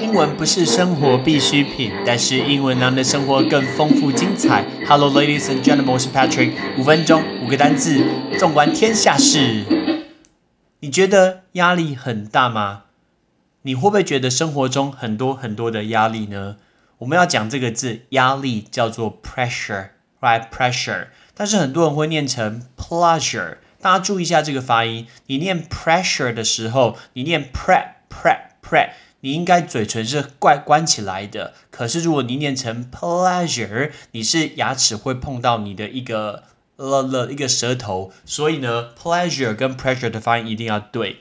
英文不是生活必需品，但是英文让你的生活更丰富精彩。Hello, ladies and gentlemen，我是 Patrick。五分钟，五个单字，纵观天下事。你觉得压力很大吗？你会不会觉得生活中很多很多的压力呢？我们要讲这个字，压力叫做 pressure，right？pressure，但是很多人会念成 pleasure。大家注意一下这个发音，你念 pressure 的时候，你念 pre pre pre。你应该嘴唇是怪关起来的，可是如果你念成 pleasure，你是牙齿会碰到你的一个了了一个舌头，所以呢，pleasure 跟 pressure 的发音一定要对。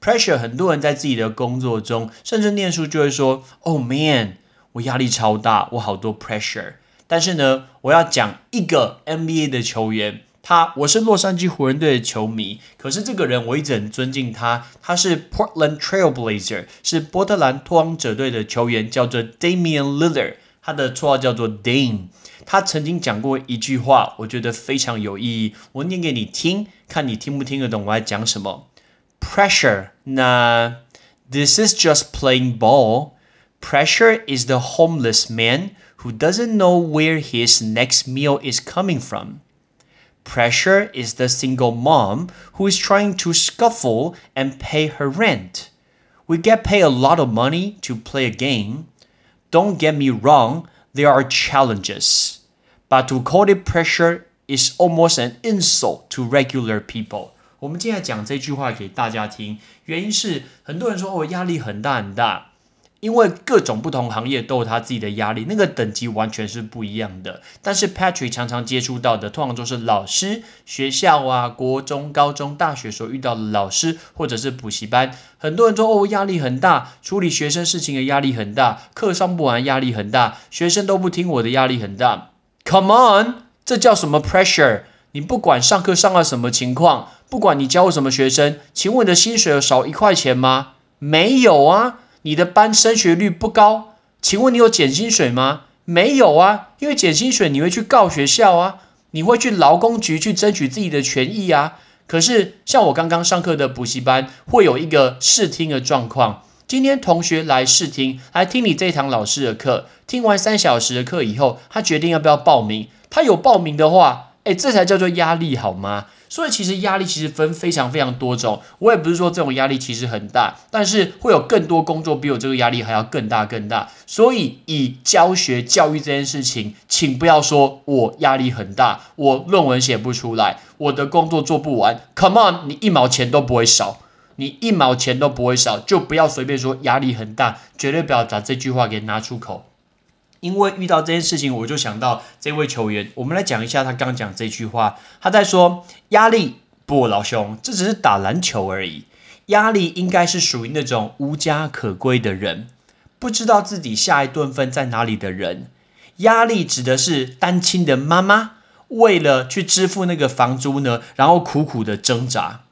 pressure 很多人在自己的工作中，甚至念书就会说，Oh man，我压力超大，我好多 pressure。但是呢，我要讲一个 NBA 的球员。他我是洛杉矶湖人队的球迷，可是这个人我一直很尊敬他。他是 Portland Trailblazer，是波特兰拓荒者队的球员，叫做 Damian Lillard，他的绰号叫做 Dame。他曾经讲过一句话，我觉得非常有意义，我念给你听，看你听不听得懂我在讲什么。Pressure，那 This is just playing ball. Pressure is the homeless man who doesn't know where his next meal is coming from. Pressure is the single mom who is trying to scuffle and pay her rent. We get paid a lot of money to play a game. Don't get me wrong, there are challenges. But to call it pressure is almost an insult to regular people. 我们今天讲这句话给大家听，原因是很多人说哦压力很大很大。 因为各种不同行业都有他自己的压力，那个等级完全是不一样的。但是 Patrick 常常接触到的，通常都是老师、学校啊、国中、高中、大学所遇到的老师，或者是补习班。很多人说哦，压力很大，处理学生事情的压力很大，课上不完压力很大，学生都不听我的压力很大。Come on，这叫什么 pressure？你不管上课上到什么情况，不管你教什么学生，请问你的薪水有少一块钱吗？没有啊。你的班升学率不高，请问你有减薪水吗？没有啊，因为减薪水你会去告学校啊，你会去劳工局去争取自己的权益啊。可是像我刚刚上课的补习班，会有一个试听的状况。今天同学来试听，来听你这一堂老师的课，听完三小时的课以后，他决定要不要报名。他有报名的话，哎，这才叫做压力好吗？所以其实压力其实分非常非常多种，我也不是说这种压力其实很大，但是会有更多工作比我这个压力还要更大更大。所以以教学教育这件事情，请不要说我压力很大，我论文写不出来，我的工作做不完。Come on，你一毛钱都不会少，你一毛钱都不会少，就不要随便说压力很大，绝对不要把这句话给拿出口。因为遇到这件事情，我就想到这位球员。我们来讲一下他刚讲这句话。他在说压力不，老兄，这只是打篮球而已。压力应该是属于那种无家可归的人，不知道自己下一顿饭在哪里的人。压力指的是单亲的妈妈，为了去支付那个房租呢，然后苦苦的挣扎。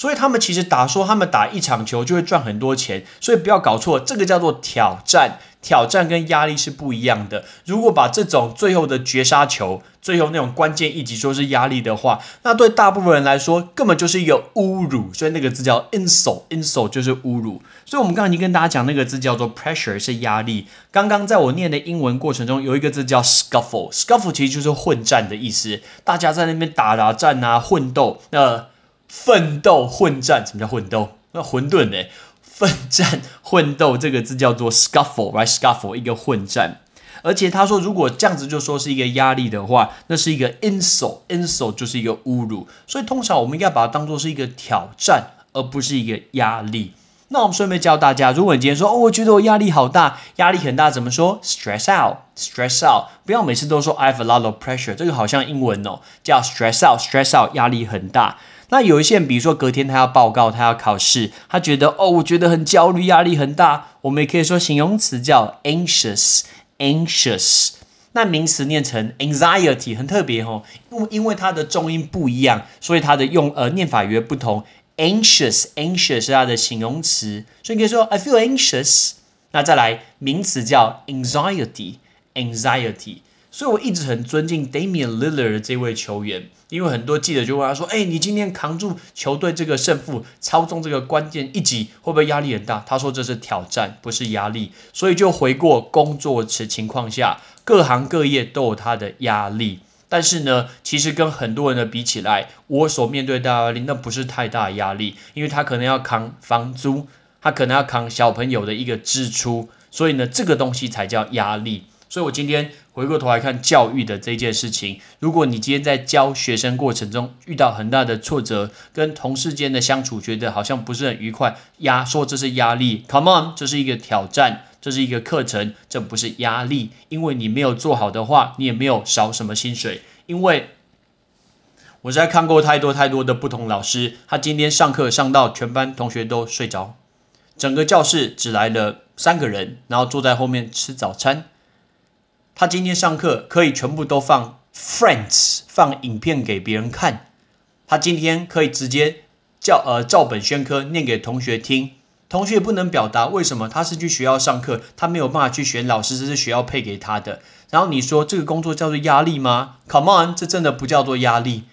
所以他们其实打说他们打一场球就会赚很多钱，所以不要搞错，这个叫做挑战。挑战跟压力是不一样的。如果把这种最后的绝杀球、最后那种关键一击说是压力的话，那对大部分人来说根本就是一个侮辱。所以那个字叫 insult，insult 就是侮辱。所以我们刚刚已经跟大家讲，那个字叫做 pressure，是压力。刚刚在我念的英文过程中，有一个字叫 scuffle，scuffle 其实就是混战的意思。大家在那边打打战啊，混斗。那奋斗混战，什么叫混斗？那混沌呢？奋战混斗这个字叫做 scuffle，right？scuffle 一个混战。而且他说，如果这样子就说是一个压力的话，那是一个 insult，insult 就是一个侮辱。所以通常我们应该把它当做是一个挑战，而不是一个压力。那我们顺便教大家，如果你今天说哦，我觉得我压力好大，压力很大，怎么说？stress out，stress out。不要每次都说 I have a lot of pressure，这个好像英文哦，叫 stress out，stress out，压力很大。那有一些人，比如说隔天他要报告，他要考试，他觉得哦，我觉得很焦虑，压力很大。我们也可以说形容词叫 anxious，anxious。那名词念成 anxiety，很特别哦，因因为它的重音不一样，所以它的用呃念法也不同。anxious，anxious 是它的形容词，所以你可以说 I feel anxious。那再来名词叫 anxiety，anxiety。所以我一直很尊敬 Damian Lillard 这位球员，因为很多记者就问他说：“哎，你今天扛住球队这个胜负，操纵这个关键一击，会不会压力很大？”他说：“这是挑战，不是压力。”所以就回过工作的情况下，各行各业都有他的压力。但是呢，其实跟很多人的比起来，我所面对的压力那不是太大压力，因为他可能要扛房租，他可能要扛小朋友的一个支出，所以呢，这个东西才叫压力。所以我今天回过头来看教育的这件事情，如果你今天在教学生过程中遇到很大的挫折，跟同事间的相处觉得好像不是很愉快，压说这是压力，Come on，这是一个挑战，这是一个课程，这不是压力，因为你没有做好的话，你也没有少什么薪水，因为我在看过太多太多的不同老师，他今天上课上到全班同学都睡着，整个教室只来了三个人，然后坐在后面吃早餐。他今天上课可以全部都放 Friends 放影片给别人看，他今天可以直接叫呃照本宣科念给同学听，同学不能表达为什么他是去学校上课，他没有办法去选老师，这是学校配给他的。然后你说这个工作叫做压力吗？Come on，这真的不叫做压力。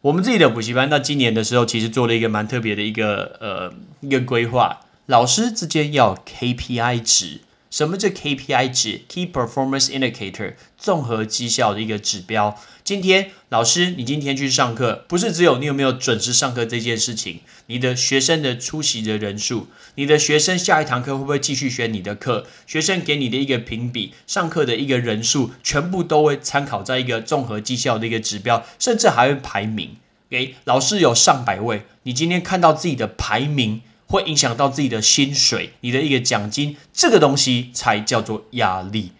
我们自己的补习班到今年的时候，其实做了一个蛮特别的一个呃一个规划，老师之间要 KPI 值。什么叫 KPI 值？Key Performance Indicator，综合绩效的一个指标。今天老师，你今天去上课，不是只有你有没有准时上课这件事情，你的学生的出席的人数，你的学生下一堂课会不会继续学你的课，学生给你的一个评比，上课的一个人数，全部都会参考在一个综合绩效的一个指标，甚至还会排名。给老师有上百位，你今天看到自己的排名。会影响到自己的薪水，你的一个奖金，这个东西才叫做压力，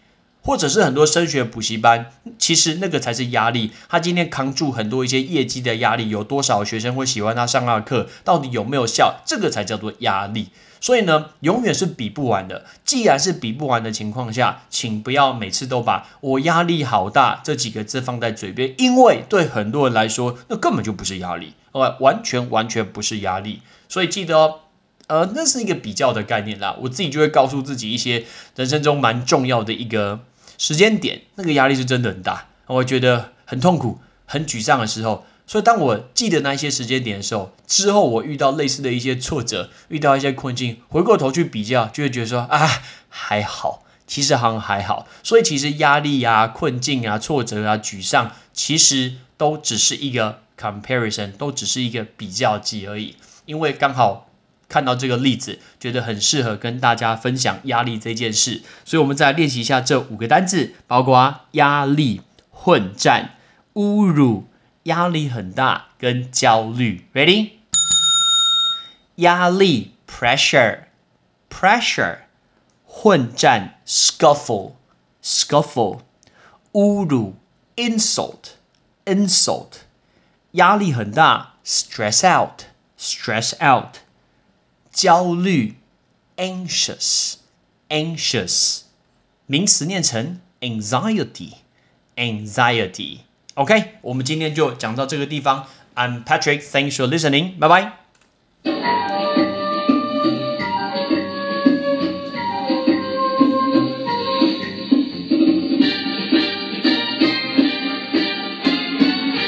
或者是很多升学补习班，其实那个才是压力。他今天扛住很多一些业绩的压力，有多少学生会喜欢他上他的课，到底有没有效，这个才叫做压力。所以呢，永远是比不完的。既然是比不完的情况下，请不要每次都把我压力好大这几个字放在嘴边，因为对很多人来说，那根本就不是压力，哦，完全完全不是压力。所以记得哦。呃，那是一个比较的概念啦。我自己就会告诉自己一些人生中蛮重要的一个时间点，那个压力是真的很大，我觉得很痛苦、很沮丧的时候。所以当我记得那一些时间点的时候，之后我遇到类似的一些挫折、遇到一些困境，回过头去比较，就会觉得说啊，还好，其实好像还好。所以其实压力啊、困境啊、挫折啊、沮丧，其实都只是一个 comparison，都只是一个比较级而已，因为刚好。看到这个例子，觉得很适合跟大家分享压力这件事，所以我们再来练习一下这五个单字，包括压力、混战、侮辱、压力很大跟焦虑。Ready？压力 （pressure），pressure；混战 （scuffle），scuffle；侮辱 （insult），insult；压力很大 （stress out），stress out。焦虑，anxious，anxious，名词念成 anxiety，anxiety。OK，我们今天就讲到这个地方。I'm Patrick，thanks for listening，拜拜。